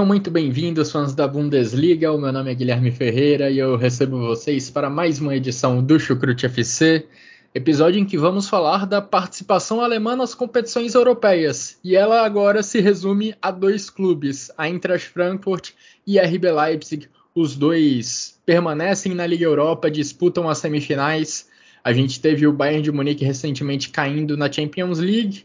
Sejam muito bem-vindos, fãs da Bundesliga. O meu nome é Guilherme Ferreira e eu recebo vocês para mais uma edição do Chucrute FC, episódio em que vamos falar da participação alemã nas competições europeias. E ela agora se resume a dois clubes, a Eintracht Frankfurt e a RB Leipzig. Os dois permanecem na Liga Europa, disputam as semifinais. A gente teve o Bayern de Munique recentemente caindo na Champions League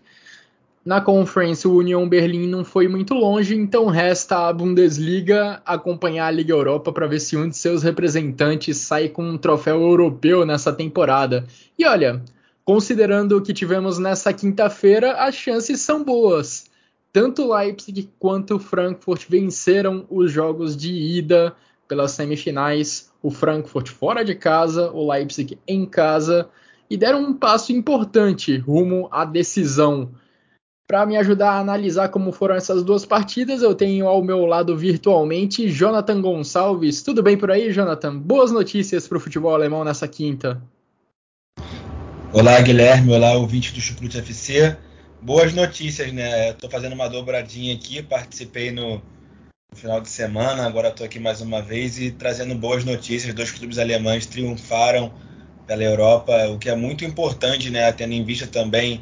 na Conference, o Union Berlim não foi muito longe, então resta a Bundesliga acompanhar a Liga Europa para ver se um de seus representantes sai com um troféu europeu nessa temporada. E olha, considerando o que tivemos nessa quinta-feira, as chances são boas. Tanto Leipzig quanto Frankfurt venceram os jogos de ida pelas semifinais. O Frankfurt fora de casa, o Leipzig em casa, e deram um passo importante rumo à decisão para me ajudar a analisar como foram essas duas partidas, eu tenho ao meu lado virtualmente Jonathan Gonçalves. Tudo bem por aí, Jonathan? Boas notícias para o futebol alemão nessa quinta. Olá, Guilherme. Olá, ouvinte do Chucrute FC. Boas notícias, né? Estou fazendo uma dobradinha aqui, participei no, no final de semana, agora estou aqui mais uma vez e trazendo boas notícias. Dois clubes alemães triunfaram pela Europa, o que é muito importante, né? Tendo em vista também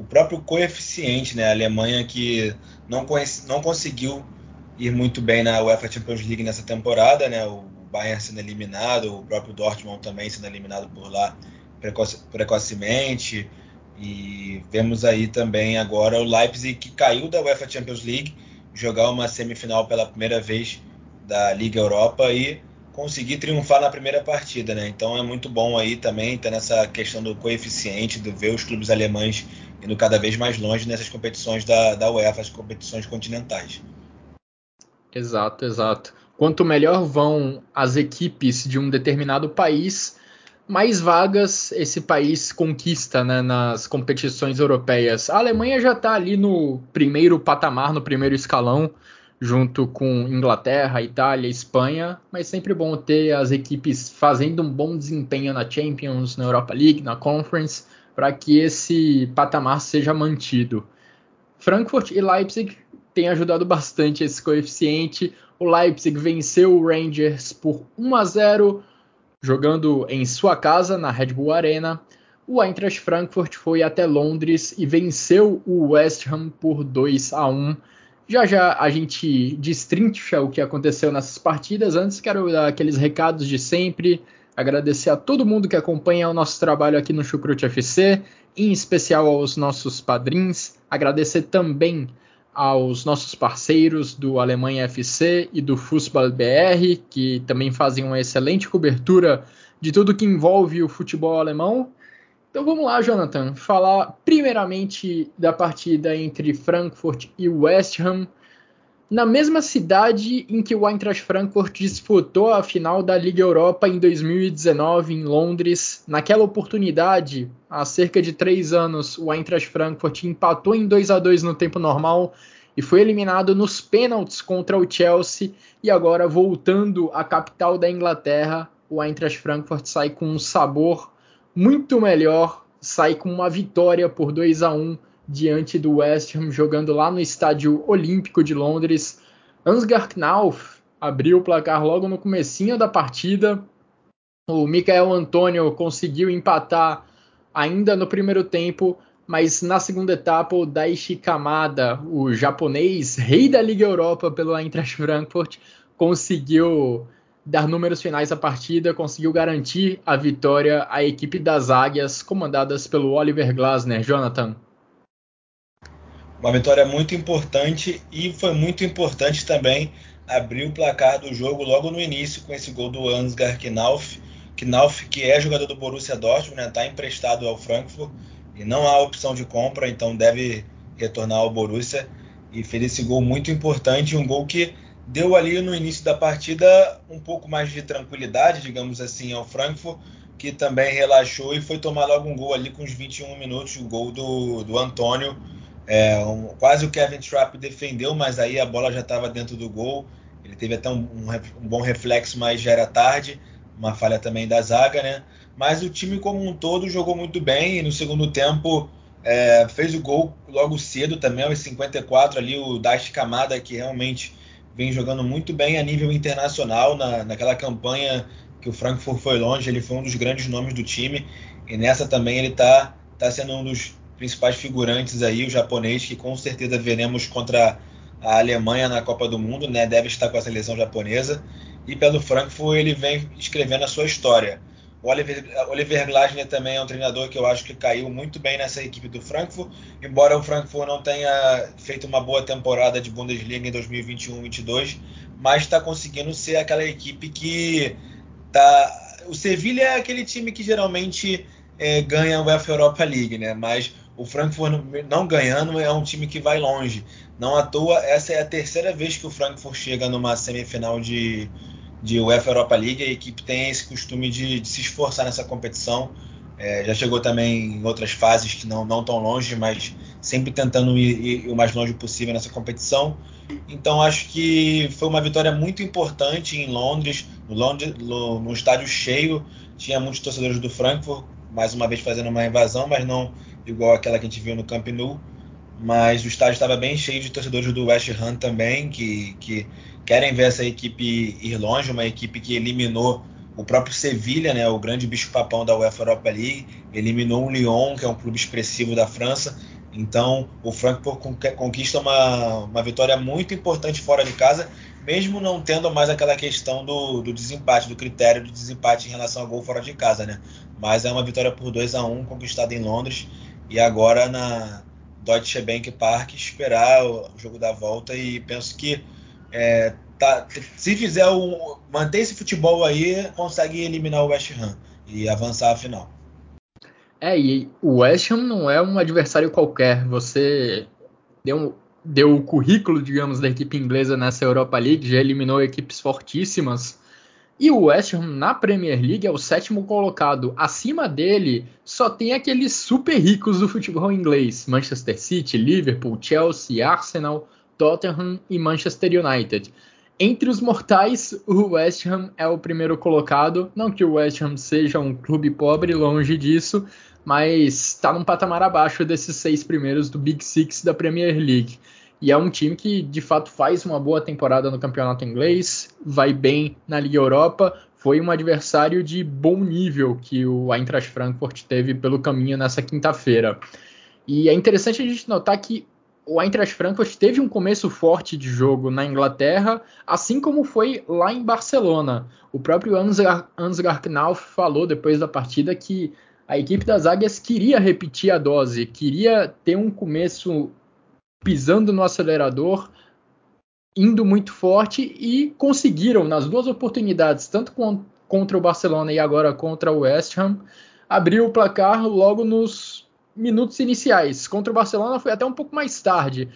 o próprio coeficiente, né? A Alemanha que não, conhece, não conseguiu ir muito bem na UEFA Champions League nessa temporada, né? O Bayern sendo eliminado, o próprio Dortmund também sendo eliminado por lá precoce, precocemente. E vemos aí também agora o Leipzig que caiu da UEFA Champions League, jogar uma semifinal pela primeira vez da Liga Europa e conseguir triunfar na primeira partida, né? Então é muito bom aí também ter nessa questão do coeficiente, de ver os clubes alemães indo cada vez mais longe nessas competições da, da UEFA, as competições continentais. Exato, exato. Quanto melhor vão as equipes de um determinado país, mais vagas esse país conquista né, nas competições europeias. A Alemanha já está ali no primeiro patamar, no primeiro escalão, junto com Inglaterra, Itália, Espanha, mas sempre bom ter as equipes fazendo um bom desempenho na Champions, na Europa League, na Conference para que esse patamar seja mantido. Frankfurt e Leipzig têm ajudado bastante esse coeficiente. O Leipzig venceu o Rangers por 1 a 0 jogando em sua casa na Red Bull Arena. O Eintracht Frankfurt foi até Londres e venceu o West Ham por 2 a 1. Já já a gente destrincha o que aconteceu nessas partidas. Antes quero dar aqueles recados de sempre agradecer a todo mundo que acompanha o nosso trabalho aqui no Chucrute FC, em especial aos nossos padrinhos, agradecer também aos nossos parceiros do Alemanha FC e do Fußball BR, que também fazem uma excelente cobertura de tudo que envolve o futebol alemão. Então vamos lá, Jonathan, falar primeiramente da partida entre Frankfurt e West Ham na mesma cidade em que o Eintracht Frankfurt disputou a final da Liga Europa em 2019 em Londres. Naquela oportunidade, há cerca de três anos, o Eintracht Frankfurt empatou em 2 a 2 no tempo normal e foi eliminado nos pênaltis contra o Chelsea. E agora, voltando à capital da Inglaterra, o Eintracht Frankfurt sai com um sabor muito melhor, sai com uma vitória por 2 a 1 diante do West Ham, jogando lá no Estádio Olímpico de Londres. Ansgar Knauf abriu o placar logo no comecinho da partida. O Michael Antônio conseguiu empatar ainda no primeiro tempo, mas na segunda etapa o Daichi Kamada, o japonês, rei da Liga Europa pelo Eintracht Frankfurt, conseguiu dar números finais à partida, conseguiu garantir a vitória à equipe das Águias, comandadas pelo Oliver Glasner. Jonathan. Uma vitória muito importante e foi muito importante também abrir o placar do jogo logo no início com esse gol do Ansgar Knauf, Knauf, que é jogador do Borussia Dortmund, está né, emprestado ao Frankfurt e não há opção de compra, então deve retornar ao Borussia e fez esse gol muito importante, um gol que deu ali no início da partida um pouco mais de tranquilidade, digamos assim, ao Frankfurt, que também relaxou e foi tomar logo um gol ali com os 21 minutos, o gol do, do Antônio. É, um, quase o Kevin Trapp defendeu, mas aí a bola já estava dentro do gol. Ele teve até um, um, um, bom reflexo, mas já era tarde. Uma falha também da zaga, né? Mas o time como um todo jogou muito bem e no segundo tempo é, fez o gol logo cedo também, aos 54 ali, o Dash Kamada, que realmente vem jogando muito bem a nível internacional, na, naquela campanha que o Frankfurt foi longe, ele foi um dos grandes nomes do time, e nessa também ele está tá sendo um dos principais figurantes aí, o japonês, que com certeza veremos contra a Alemanha na Copa do Mundo, né? Deve estar com a seleção japonesa. E pelo Frankfurt ele vem escrevendo a sua história. O Oliver, Oliver Glasner também é um treinador que eu acho que caiu muito bem nessa equipe do Frankfurt, embora o Frankfurt não tenha feito uma boa temporada de Bundesliga em 2021-22, mas está conseguindo ser aquela equipe que tá. O Sevilha é aquele time que geralmente é, ganha a UEFA Europa League, né? Mas o Frankfurt não ganhando é um time que vai longe. Não à toa, essa é a terceira vez que o Frankfurt chega numa semifinal de, de UEFA Europa League, a equipe tem esse costume de, de se esforçar nessa competição. É, já chegou também em outras fases que não, não tão longe, mas sempre tentando ir, ir, o mais longe possível nessa competição. Então acho que foi uma vitória muito importante em Londres, no, Londres, no, no estádio cheio. Tinha muitos torcedores do Frankfurt, mais uma vez fazendo uma invasão, mas não igual aquela que a gente viu no Camp Nou. Mas o estádio estava bem cheio de torcedores do West Ham também, que, que querem ver essa equipe ir longe, uma equipe que eliminou o próprio Sevilha, né, o grande bicho-papão da UEFA Europa League, eliminou o Lyon, que é um clube expressivo da França. Então, o Frankfurt conquista uma, uma vitória muito importante fora de casa, mesmo não tendo mais aquela questão do, do desempate, do critério de desempate em relação ao gol fora de casa, né? Mas é uma vitória por 2 a 1 conquistada em Londres e agora na Deutsche Bank Park esperar o jogo da volta e penso que é, tá, se fizer o. manter esse futebol aí, consegue eliminar o West Ham e avançar a final. É, e o West Ham não é um adversário qualquer. Você deu, deu o currículo, digamos, da equipe inglesa nessa Europa League, já eliminou equipes fortíssimas. E o West Ham na Premier League é o sétimo colocado. Acima dele só tem aqueles super ricos do futebol inglês: Manchester City, Liverpool, Chelsea, Arsenal, Tottenham e Manchester United. Entre os mortais, o West Ham é o primeiro colocado. Não que o West Ham seja um clube pobre, longe disso, mas está num patamar abaixo desses seis primeiros do Big Six da Premier League. E é um time que de fato faz uma boa temporada no campeonato inglês, vai bem na Liga Europa. Foi um adversário de bom nível que o Eintracht Frankfurt teve pelo caminho nessa quinta-feira. E é interessante a gente notar que o Eintracht Frankfurt teve um começo forte de jogo na Inglaterra, assim como foi lá em Barcelona. O próprio Ansgar, Knauf falou depois da partida que a equipe das Águias queria repetir a dose, queria ter um começo pisando no acelerador, indo muito forte e conseguiram nas duas oportunidades, tanto contra o Barcelona e agora contra o West Ham, abrir o placar logo nos minutos iniciais. Contra o Barcelona foi até um pouco mais tarde.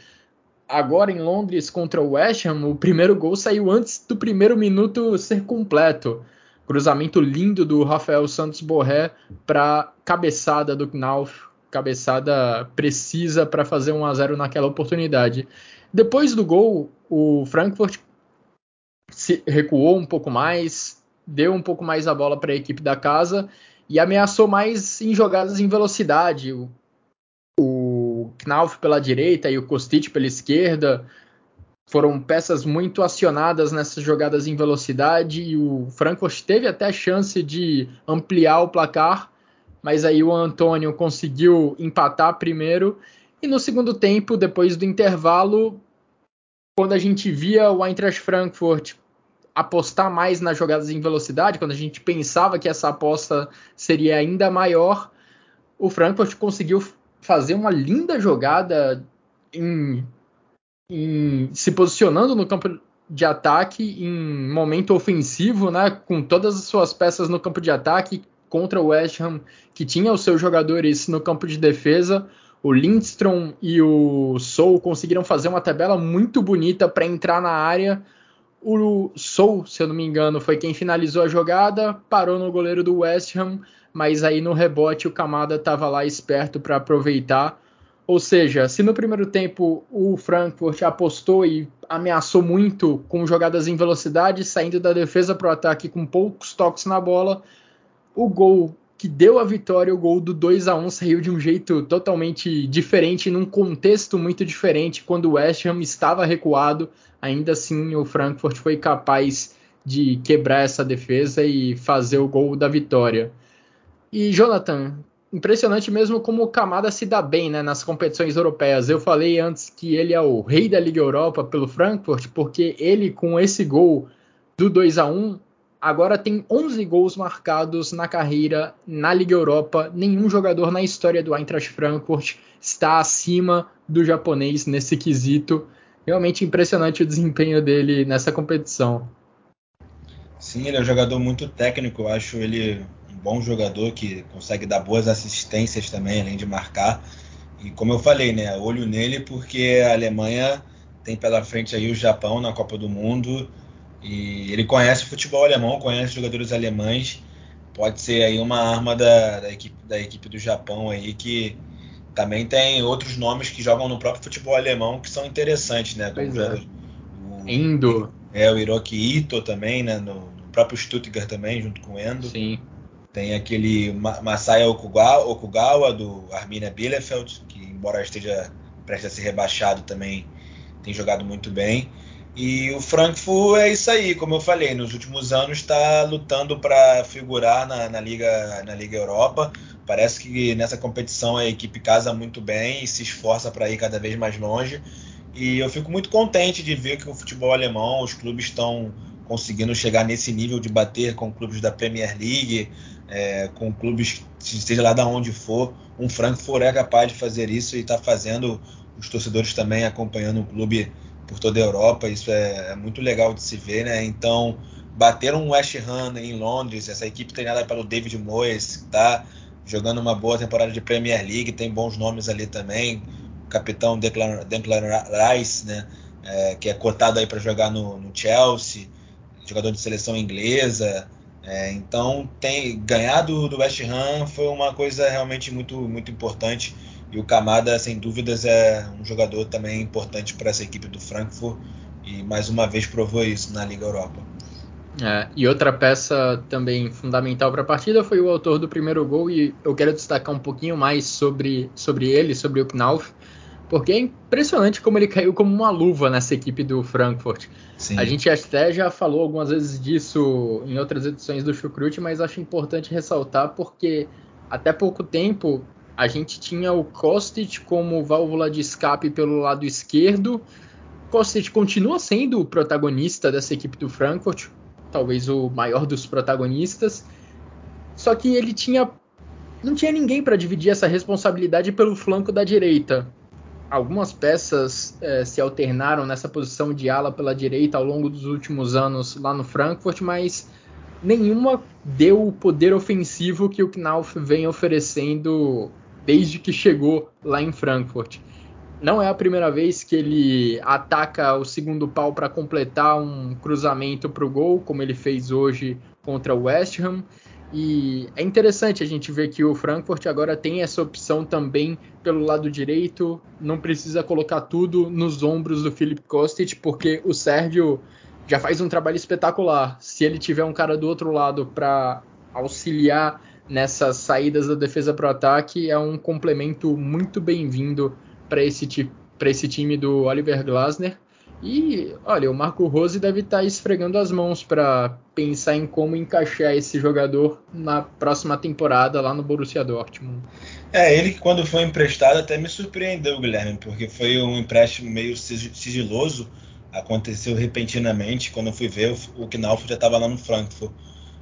Agora em Londres contra o West Ham, o primeiro gol saiu antes do primeiro minuto ser completo. Cruzamento lindo do Rafael Santos Borré para cabeçada do Knauf, cabeçada precisa para fazer 1 a 0 naquela oportunidade. Depois do gol, o Frankfurt se recuou um pouco mais, deu um pouco mais a bola para a equipe da casa e ameaçou mais em jogadas em velocidade. O, o Knauf pela direita e o Kostic pela esquerda foram peças muito acionadas nessas jogadas em velocidade e o Frankfurt teve até a chance de ampliar o placar, mas aí o Antônio conseguiu empatar primeiro. E no segundo tempo, depois do intervalo, quando a gente via o Eintracht Frankfurt apostar mais nas jogadas em velocidade, quando a gente pensava que essa aposta seria ainda maior, o Frankfurt conseguiu fazer uma linda jogada em, em, se posicionando no campo de ataque em momento ofensivo, né, com todas as suas peças no campo de ataque contra o West Ham, que tinha os seus jogadores no campo de defesa. O Lindstrom e o Sou conseguiram fazer uma tabela muito bonita para entrar na área. O Sou, se eu não me engano, foi quem finalizou a jogada, parou no goleiro do West Ham, mas aí no rebote o Camada estava lá esperto para aproveitar. Ou seja, se no primeiro tempo o Frankfurt apostou e ameaçou muito com jogadas em velocidade, saindo da defesa para o ataque com poucos toques na bola, o gol que deu a vitória, o gol do 2 a 1 saiu de um jeito totalmente diferente, num contexto muito diferente, quando o West Ham estava recuado, ainda assim o Frankfurt foi capaz de quebrar essa defesa e fazer o gol da vitória. E Jonathan, impressionante mesmo como o Kamada se dá bem né, nas competições europeias. Eu falei antes que ele é o rei da Liga Europa pelo Frankfurt, porque ele com esse gol do 2 a 1 agora tem 11 gols marcados na carreira na Liga Europa. Nenhum jogador na história do Eintracht Frankfurt está acima do japonês nesse quesito. Realmente impressionante o desempenho dele nessa competição. Sim, ele é um jogador muito técnico. Eu acho ele um bom jogador que consegue dar boas assistências também, além de marcar. E como eu falei, né, olho nele porque a Alemanha tem pela frente aí o Japão na Copa do Mundo e ele conhece o futebol alemão, conhece jogadores alemães. Pode ser aí uma arma da, da, equipe, da equipe do Japão aí que também tem outros nomes que jogam no próprio futebol alemão que são interessantes, né? Como é. o, Endo. É, o Hiroki Ito também, né? No, no, próprio Stuttgart também, junto com o Endo. Sim. Tem aquele Masaya Okugawa, Okugawa do Arminia Bielefeld, que embora esteja prestes a ser rebaixado também tem jogado muito bem. E o Frankfurt é isso aí, como eu falei, nos últimos anos está lutando para figurar na, na, Liga, na Liga Europa. Parece que nessa competição a equipe casa muito bem e se esforça para ir cada vez mais longe. E eu fico muito contente de ver que o futebol alemão, os clubes estão conseguindo chegar nesse nível de bater com clubes da Premier League, é, com clubes, seja lá de onde for. Um Frankfurt é capaz de fazer isso e está fazendo, os torcedores também acompanhando o clube por toda a Europa, isso é, é, muito legal de se ver, né? Então, bater um West Ham em Londres, essa equipe treinada pelo David Moyes, está jogando uma boa temporada de Premier League, tem bons nomes ali também, o capitão Declan, Declan Rice, né? É, que é cotado aí para jogar no, no, Chelsea, jogador de seleção inglesa. É, então, tem ganhar do, do West Ham foi uma coisa realmente muito, muito importante e o Kamada, sem dúvidas, é um jogador também importante para essa equipe do Frankfurt e mais uma vez provou isso na Liga Europa. É, e outra peça também fundamental para a partida foi o autor do primeiro gol, e eu quero destacar um pouquinho mais sobre, sobre ele, sobre o Knauf, porque é impressionante como ele caiu como uma luva nessa equipe do Frankfurt. Sim. A gente até já falou algumas vezes disso em outras edições do Chucrute, mas acho importante ressaltar porque até pouco tempo a gente tinha o Kostic como válvula de escape pelo lado esquerdo. Kostic continua sendo o protagonista dessa equipe do Frankfurt, talvez o maior dos protagonistas. Só que ele tinha não tinha ninguém para dividir essa responsabilidade pelo flanco da direita. Algumas peças é, se alternaram nessa posição de ala pela direita ao longo dos últimos anos lá no Frankfurt, mas nenhuma deu o poder ofensivo que o Knauf vem oferecendo desde que chegou lá em Frankfurt. Não é a primeira vez que ele ataca o segundo pau para completar um cruzamento para o gol, como ele fez hoje contra o West Ham. E é interessante a gente ver que o Frankfurt agora tem essa opção também pelo lado direito, não precisa colocar tudo nos ombros do Philip Kostic, porque o Sérgio já faz um trabalho espetacular. Se ele tiver um cara do outro lado para auxiliar nessas saídas da defesa para o ataque é um complemento muito bem-vindo para esse, esse time do Oliver Glasner. E olha, o Marco Rose deve estar tá esfregando as mãos para pensar em como encaixar esse jogador na próxima temporada lá no Borussia Dortmund. É, ele que quando foi emprestado até me surpreendeu, Guilherme, porque foi um empréstimo meio sigiloso, aconteceu repentinamente. Quando eu fui ver, o Knauf já estava lá no Frankfurt.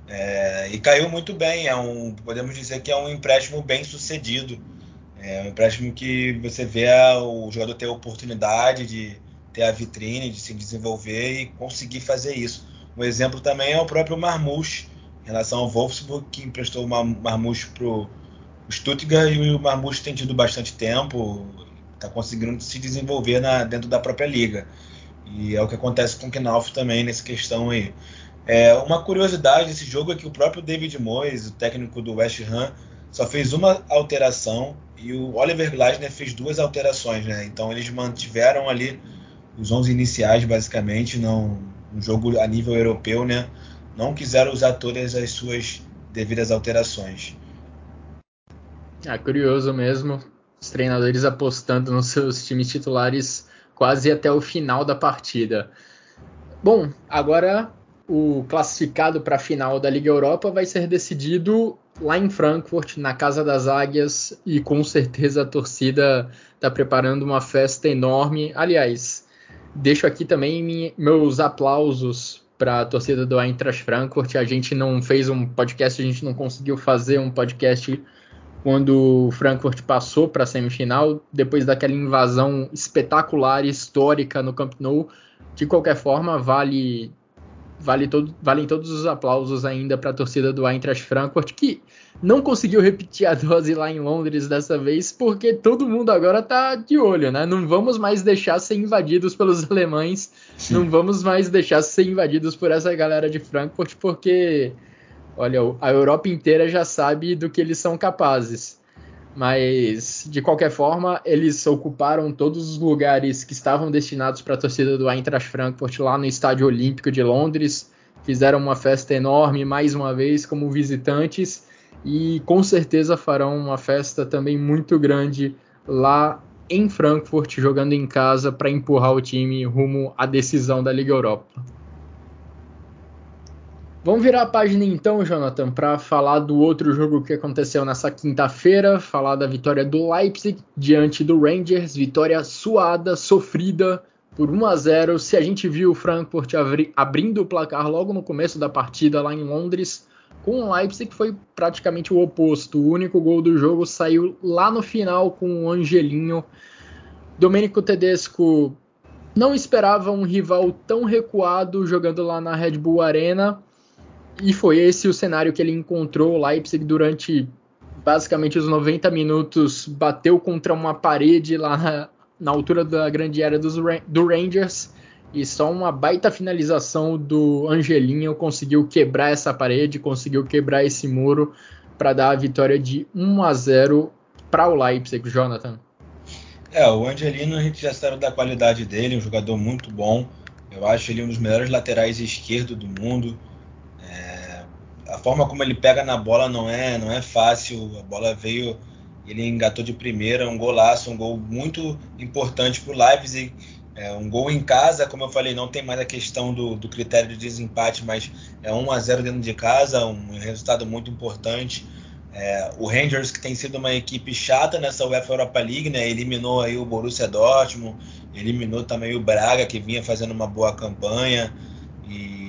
É, e caiu muito bem, é um, podemos dizer que é um empréstimo bem sucedido. É um empréstimo que você vê o jogador ter a oportunidade de ter a vitrine, de se desenvolver e conseguir fazer isso. Um exemplo também é o próprio Marmouche, em relação ao Wolfsburg, que emprestou o Marmouche para o Stuttgart e o Marmouche tem tido bastante tempo, está conseguindo se desenvolver na, dentro da própria liga. E é o que acontece com o Knauf também nessa questão aí. É, uma curiosidade desse jogo é que o próprio David Moyes, o técnico do West Ham, só fez uma alteração e o Oliver Glasner fez duas alterações, né? Então eles mantiveram ali os 11 iniciais basicamente, não um jogo a nível europeu, né? Não quiseram usar todas as suas devidas alterações. É curioso mesmo, os treinadores apostando nos seus times titulares quase até o final da partida. Bom, agora o classificado para a final da Liga Europa vai ser decidido lá em Frankfurt, na Casa das Águias, e com certeza a torcida está preparando uma festa enorme. Aliás, deixo aqui também meus aplausos para a torcida do Eintracht Frankfurt. A gente não fez um podcast, a gente não conseguiu fazer um podcast quando o Frankfurt passou para a semifinal, depois daquela invasão espetacular e histórica no Camp Nou. De qualquer forma, vale vale todo, valem todos os aplausos ainda para a torcida do Eintracht Frankfurt, que não conseguiu repetir a dose lá em Londres dessa vez, porque todo mundo agora está de olho, né? Não vamos mais deixar ser invadidos pelos alemães, Sim. não vamos mais deixar ser invadidos por essa galera de Frankfurt, porque, olha, a Europa inteira já sabe do que eles são capazes. Mas, de qualquer forma, eles ocuparam todos os lugares que estavam destinados para a torcida do Eintracht Frankfurt lá no Estádio Olímpico de Londres. Fizeram uma festa enorme, mais uma vez, como visitantes. E com certeza farão uma festa também muito grande lá em Frankfurt, jogando em casa para empurrar o time rumo à decisão da Liga Europa. Vamos virar a página então, Jonathan, para falar do outro jogo que aconteceu nessa quinta-feira, falar da vitória do Leipzig diante do Rangers, vitória suada, sofrida por 1 a 0. Se a gente viu o Frankfurt abrindo o placar logo no começo da partida lá em Londres, com o Leipzig foi praticamente o oposto. O único gol do jogo saiu lá no final com o Angelinho. Domenico Tedesco não esperava um rival tão recuado jogando lá na Red Bull Arena e foi esse o cenário que ele encontrou. O Leipzig durante basicamente os 90 minutos bateu contra uma parede lá na, na altura da grande área dos, do Rangers e só uma baita finalização do Angelinho conseguiu quebrar essa parede, conseguiu quebrar esse muro para dar a vitória de 1 a 0 para o Leipzig, Jonathan. É, o Angelino a gente já sabe da qualidade dele, um jogador muito bom. Eu acho ele um dos melhores laterais esquerdo do mundo a forma como ele pega na bola não é, não é fácil. A bola veio, ele engatou de primeira, um golaço, um gol muito importante para o Leipzig. É, um gol em casa, como eu falei, não tem mais a questão do, do critério de desempate, mas é 1 a 0 dentro de casa, um resultado muito importante. É, o Rangers, que tem sido uma equipe chata nessa UEFA Europa League, né, eliminou aí o Borussia Dortmund, eliminou também o Braga, que vinha fazendo uma boa campanha. E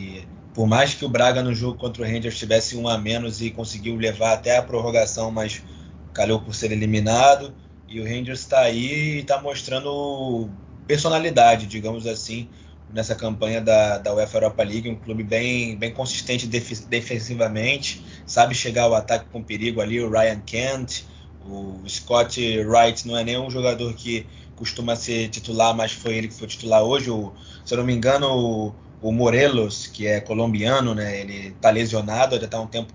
por mais que o Braga no jogo contra o Rangers tivesse um a menos e conseguiu levar até a prorrogação, mas calhou por ser eliminado. E o Rangers está aí e está mostrando personalidade, digamos assim, nessa campanha da, da UEFA Europa League. Um clube bem, bem consistente def defensivamente, sabe chegar ao ataque com perigo ali. O Ryan Kent, o Scott Wright não é nenhum jogador que costuma ser titular, mas foi ele que foi titular hoje. O, se eu não me engano, o, o Morelos, que é colombiano, né, ele está lesionado, já está um tempo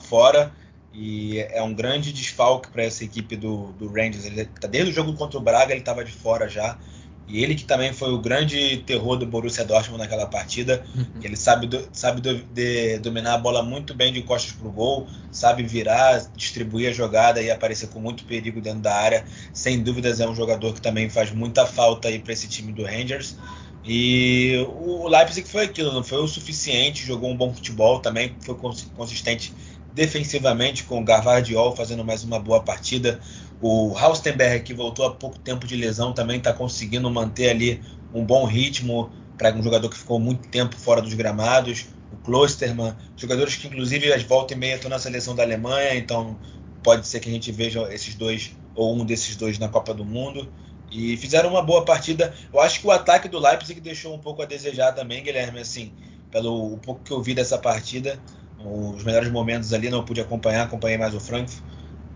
fora e é um grande desfalque para essa equipe do, do Rangers. Ele tá desde o jogo contra o Braga ele estava de fora já. E ele que também foi o grande terror do Borussia Dortmund naquela partida. Uhum. Ele sabe, do, sabe do, de, dominar a bola muito bem de costas para o gol, sabe virar, distribuir a jogada e aparecer com muito perigo dentro da área. Sem dúvidas é um jogador que também faz muita falta aí para esse time do Rangers. E o Leipzig foi aquilo, não foi o suficiente, jogou um bom futebol também, foi consistente defensivamente com o Garvardiol fazendo mais uma boa partida. O Haustenberg, que voltou há pouco tempo de lesão, também está conseguindo manter ali um bom ritmo para um jogador que ficou muito tempo fora dos gramados. O Klosterman, jogadores que inclusive às volta e meia estão na seleção da Alemanha, então pode ser que a gente veja esses dois ou um desses dois na Copa do Mundo. E fizeram uma boa partida. Eu acho que o ataque do Leipzig deixou um pouco a desejar também, Guilherme, assim, pelo pouco que eu vi dessa partida. Os melhores momentos ali não pude acompanhar, acompanhei mais o Frankfurt.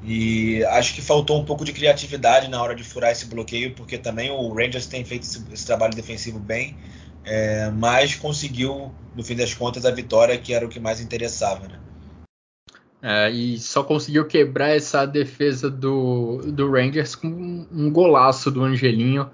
E acho que faltou um pouco de criatividade na hora de furar esse bloqueio, porque também o Rangers tem feito esse, esse trabalho defensivo bem, é, mas conseguiu, no fim das contas, a vitória, que era o que mais interessava. Né? É, e só conseguiu quebrar essa defesa do, do Rangers com um golaço do Angelinho.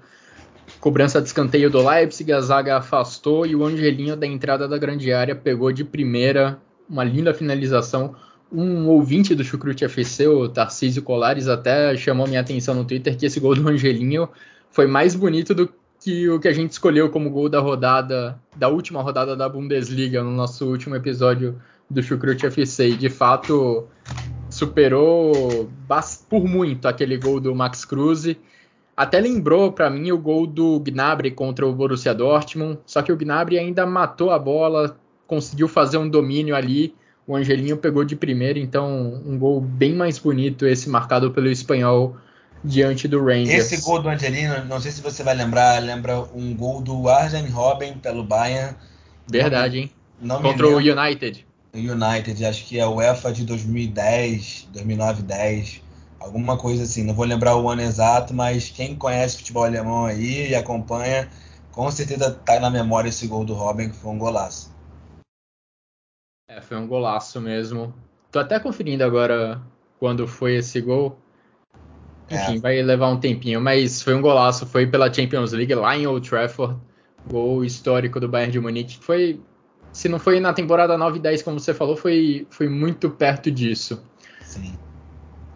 Cobrança de escanteio do Leipzig, a zaga afastou e o Angelinho da entrada da grande área pegou de primeira uma linda finalização um ouvinte do Chucrute FC, o Tarcísio Colares, até chamou minha atenção no Twitter que esse gol do Angelinho foi mais bonito do que o que a gente escolheu como gol da rodada, da última rodada da Bundesliga, no nosso último episódio do Chucrute FC. E de fato, superou por muito aquele gol do Max Cruz. Até lembrou para mim o gol do Gnabry contra o Borussia Dortmund, só que o Gnabry ainda matou a bola, conseguiu fazer um domínio ali o Angelinho pegou de primeira, então um gol bem mais bonito esse marcado pelo espanhol diante do Rangers. Esse gol do Angelino, não sei se você vai lembrar, lembra um gol do Arjen Robben pelo Bayern. Verdade, não, hein? Não Contra o United. United, acho que é o UEFA de 2010, 2009, 10, alguma coisa assim. Não vou lembrar o ano exato, mas quem conhece futebol alemão aí e acompanha, com certeza tá na memória esse gol do Robben, que foi um golaço. É, foi um golaço mesmo. Tô até conferindo agora quando foi esse gol. Enfim, é. vai levar um tempinho, mas foi um golaço. Foi pela Champions League lá em Old Trafford. Gol histórico do Bayern de Munique. Foi, se não foi na temporada 9 e 10, como você falou, foi, foi muito perto disso. Sim.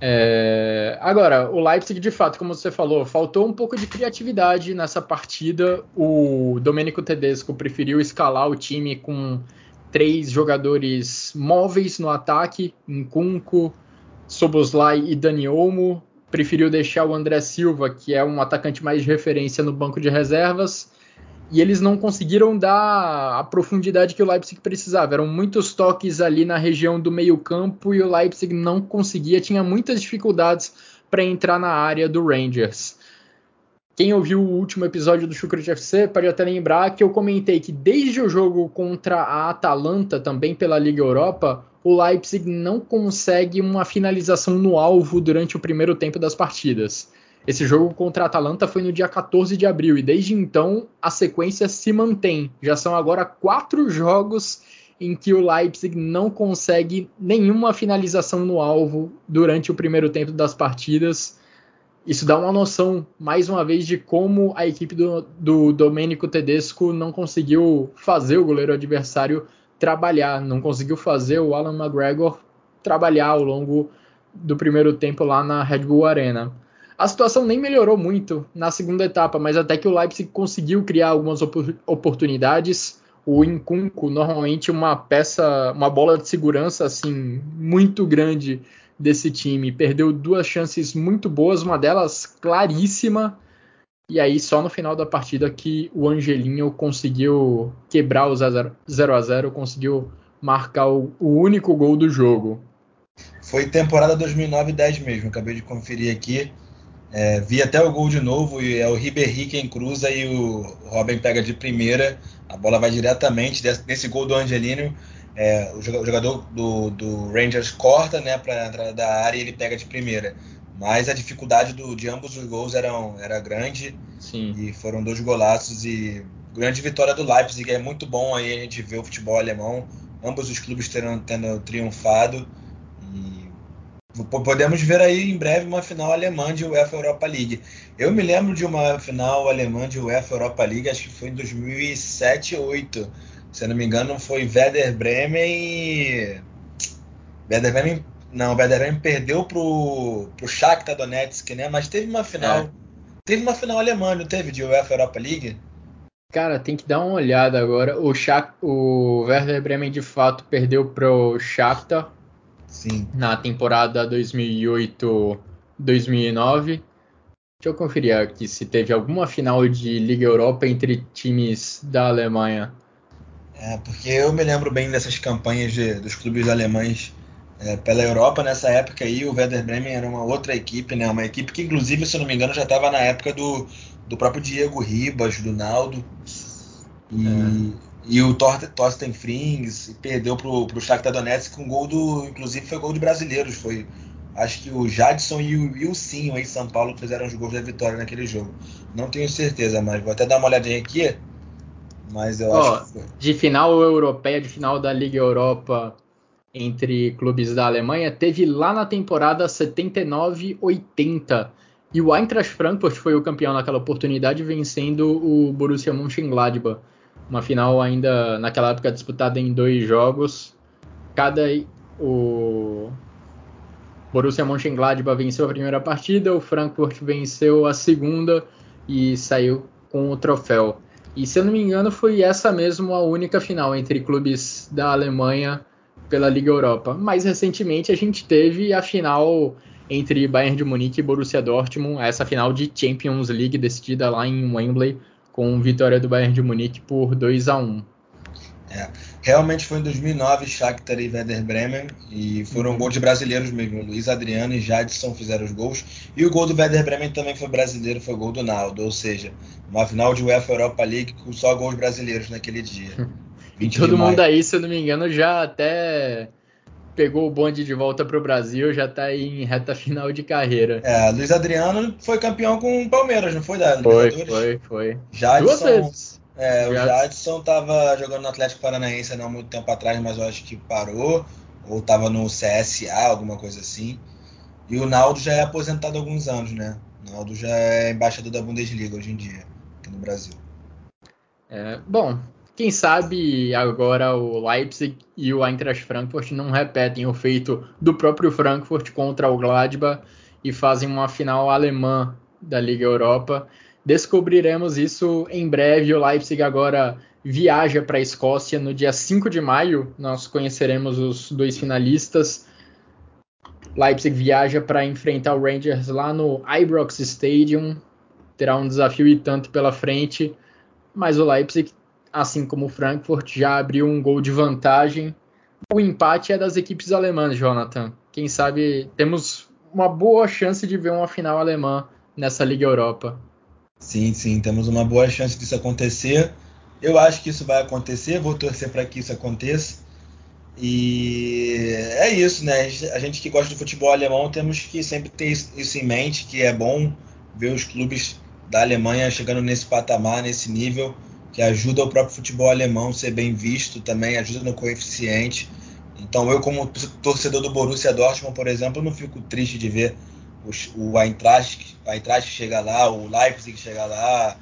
É, agora, o Leipzig, de fato, como você falou, faltou um pouco de criatividade nessa partida. O Domenico Tedesco preferiu escalar o time com três jogadores móveis no ataque, Nkunku, Soboslai e Dani Olmo. Preferiu deixar o André Silva, que é um atacante mais de referência no banco de reservas. E eles não conseguiram dar a profundidade que o Leipzig precisava. Eram muitos toques ali na região do meio-campo e o Leipzig não conseguia, tinha muitas dificuldades para entrar na área do Rangers. Quem ouviu o último episódio do Chucrute FC pode até lembrar que eu comentei que desde o jogo contra a Atalanta, também pela Liga Europa, o Leipzig não consegue uma finalização no alvo durante o primeiro tempo das partidas. Esse jogo contra a Atalanta foi no dia 14 de abril e desde então a sequência se mantém. Já são agora quatro jogos em que o Leipzig não consegue nenhuma finalização no alvo durante o primeiro tempo das partidas isso dá uma noção, mais uma vez, de como a equipe do, do Domênico Tedesco não conseguiu fazer o goleiro adversário trabalhar, não conseguiu fazer o Alan McGregor trabalhar ao longo do primeiro tempo lá na Red Bull Arena. A situação nem melhorou muito na segunda etapa, mas até que o Leipzig conseguiu criar algumas oportunidades. O Incunco, normalmente uma peça, uma bola de segurança assim muito grande desse time. Perdeu duas chances muito boas, uma delas claríssima. E aí, só no final da partida que o Angelinho conseguiu quebrar o 0 a 0 conseguiu marcar o, o único gol do jogo. Foi temporada 2009-10 mesmo, acabei de conferir aqui. É, vi até o gol de novo e é o Ribéry quem cruza e o Robin pega de primeira. A bola vai diretamente desse, desse gol do Angelino. É, o jogador do, do, Rangers corta né, para a entrada da área e ele pega de primeira. Mas a dificuldade do, de ambos os gols eram, era grande. Sim. E foram dois golaços e grande vitória do Leipzig. É muito bom aí a gente ver o futebol alemão. Ambos os clubes tendo, tendo triunfado. Podemos ver aí em breve uma final alemã de UEFA Europa League. Eu me lembro de uma final alemã de UEFA Europa League, acho que foi em 2007 ou 2008 se eu não me engano, foi Werder Bremen e. Werder Bremen. Não, Werder Bremen perdeu pro, pro Shakhtar Donetsk, né? Mas teve uma final. É. Teve uma final alemã, não teve? De UEFA Europa League? Cara, tem que dar uma olhada agora. O, Shak, o Werder Bremen de fato perdeu pro Shakhtar. Sim. Na temporada 2008-2009. Deixa eu conferir aqui se teve alguma final de Liga Europa entre times da Alemanha. É, porque eu me lembro bem dessas campanhas de, dos clubes alemães é, pela Europa nessa época aí. O Werder Bremen era uma outra equipe, né? Uma equipe que, inclusive, se eu não me engano, já estava na época do, do próprio Diego Ribas, do Naldo. E, é. E o Thorsten Frings perdeu pro, pro Shakhtar Donetsk com gol do. Inclusive foi gol de brasileiros. Foi. Acho que o Jadson e o Wilson em São Paulo fizeram os gols da vitória naquele jogo. Não tenho certeza, mas vou até dar uma olhadinha aqui. Mas eu oh, acho que foi. De final europeia, de final da Liga Europa entre clubes da Alemanha, teve lá na temporada 79-80 e o Eintracht Frankfurt foi o campeão naquela oportunidade, vencendo o Borussia Mönchengladbach. Uma final ainda naquela época disputada em dois jogos. Cada o Borussia Mönchengladbach venceu a primeira partida, o Frankfurt venceu a segunda e saiu com o troféu. E se eu não me engano, foi essa mesmo a única final entre clubes da Alemanha pela Liga Europa. Mais recentemente a gente teve a final entre Bayern de Munique e Borussia Dortmund, essa final de Champions League decidida lá em Wembley, com vitória do Bayern de Munique por 2 a 1 é, realmente foi em 2009 Shakhtar e Werder Bremen e foram uhum. gols de brasileiros mesmo. Luiz Adriano e Jadson fizeram os gols e o gol do Werder Bremen também foi brasileiro, foi gol do Naldo, ou seja, uma final de UEFA Europa League com só gols brasileiros naquele dia. Todo mundo aí, se eu não me engano, já até pegou o bonde de volta para o Brasil, já está em reta final de carreira. É, Luiz Adriano foi campeão com o Palmeiras, não foi, da Foi, foi, foi. Jadson, Duas vezes. É, o Jadson estava jogando no Atlético Paranaense não há muito tempo atrás, mas eu acho que parou, ou estava no CSA, alguma coisa assim. E o Naldo já é aposentado há alguns anos, né? O Naldo já é embaixador da Bundesliga hoje em dia, aqui no Brasil. É, bom, quem sabe agora o Leipzig e o Eintracht Frankfurt não repetem o feito do próprio Frankfurt contra o Gladbach e fazem uma final alemã da Liga Europa. Descobriremos isso em breve. O Leipzig agora viaja para a Escócia no dia 5 de maio. Nós conheceremos os dois finalistas. Leipzig viaja para enfrentar o Rangers lá no Ibrox Stadium. Terá um desafio e tanto pela frente, mas o Leipzig assim como o Frankfurt, já abriu um gol de vantagem. O empate é das equipes alemãs, Jonathan. Quem sabe temos uma boa chance de ver uma final alemã nessa Liga Europa. Sim, sim, temos uma boa chance disso acontecer. Eu acho que isso vai acontecer, vou torcer para que isso aconteça. E é isso, né? A gente que gosta do futebol alemão temos que sempre ter isso em mente, que é bom ver os clubes da Alemanha chegando nesse patamar, nesse nível que ajuda o próprio futebol alemão a ser bem visto também, ajuda no coeficiente. Então eu, como torcedor do Borussia Dortmund, por exemplo, não fico triste de ver o Eintracht, o Eintracht chegar lá, o Leipzig chegar lá,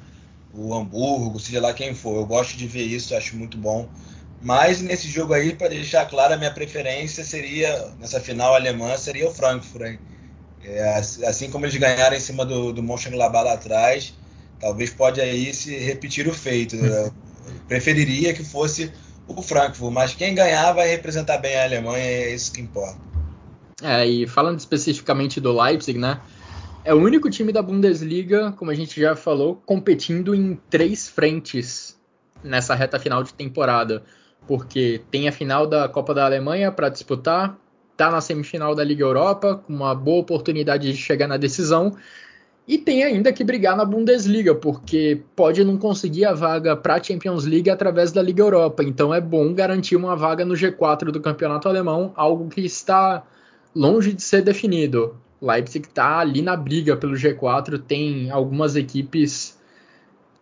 o Hamburgo, seja lá quem for. Eu gosto de ver isso, acho muito bom. Mas nesse jogo aí, para deixar claro, a minha preferência seria, nessa final alemã, seria o Frankfurt. É, assim como eles ganharam em cima do, do Mönchengladbach lá atrás, talvez pode aí se repetir o feito. Né? preferiria que fosse o Frankfurt, mas quem ganhar vai representar bem a Alemanha, é isso que importa. É, e falando especificamente do Leipzig, né? É o único time da Bundesliga, como a gente já falou, competindo em três frentes nessa reta final de temporada. Porque tem a final da Copa da Alemanha para disputar, tá na semifinal da Liga Europa, com uma boa oportunidade de chegar na decisão, e tem ainda que brigar na Bundesliga, porque pode não conseguir a vaga para a Champions League através da Liga Europa. Então é bom garantir uma vaga no G4 do campeonato alemão, algo que está longe de ser definido. Leipzig está ali na briga pelo G4, tem algumas equipes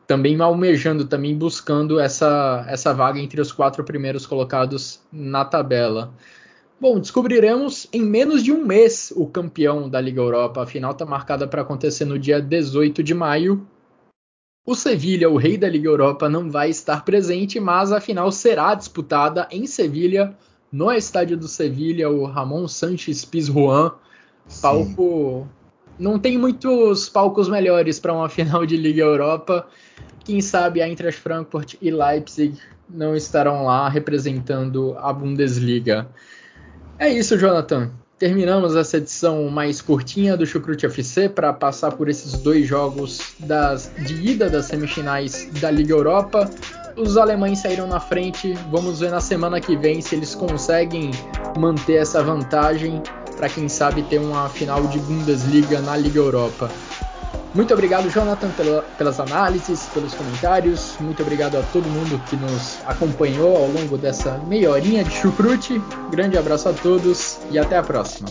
também almejando, também buscando essa, essa vaga entre os quatro primeiros colocados na tabela. Bom, descobriremos em menos de um mês o campeão da Liga Europa. A final está marcada para acontecer no dia 18 de maio. O Sevilha, o rei da Liga Europa, não vai estar presente, mas a final será disputada em Sevilha, no estádio do Sevilha, o Ramon Sanches Pizjuan. Palco. Não tem muitos palcos melhores para uma final de Liga Europa. Quem sabe a Eintracht Frankfurt e Leipzig não estarão lá representando a Bundesliga. É isso, Jonathan. Terminamos essa edição mais curtinha do Chucrute FC para passar por esses dois jogos das, de ida das semifinais da Liga Europa. os alemães saíram na frente. Vamos ver na semana que vem se eles conseguem manter essa vantagem para quem sabe ter uma final de Bundesliga na Liga Europa. Muito obrigado, Jonathan, pela, pelas análises, pelos comentários. Muito obrigado a todo mundo que nos acompanhou ao longo dessa meia horinha de chucrute. Grande abraço a todos e até a próxima.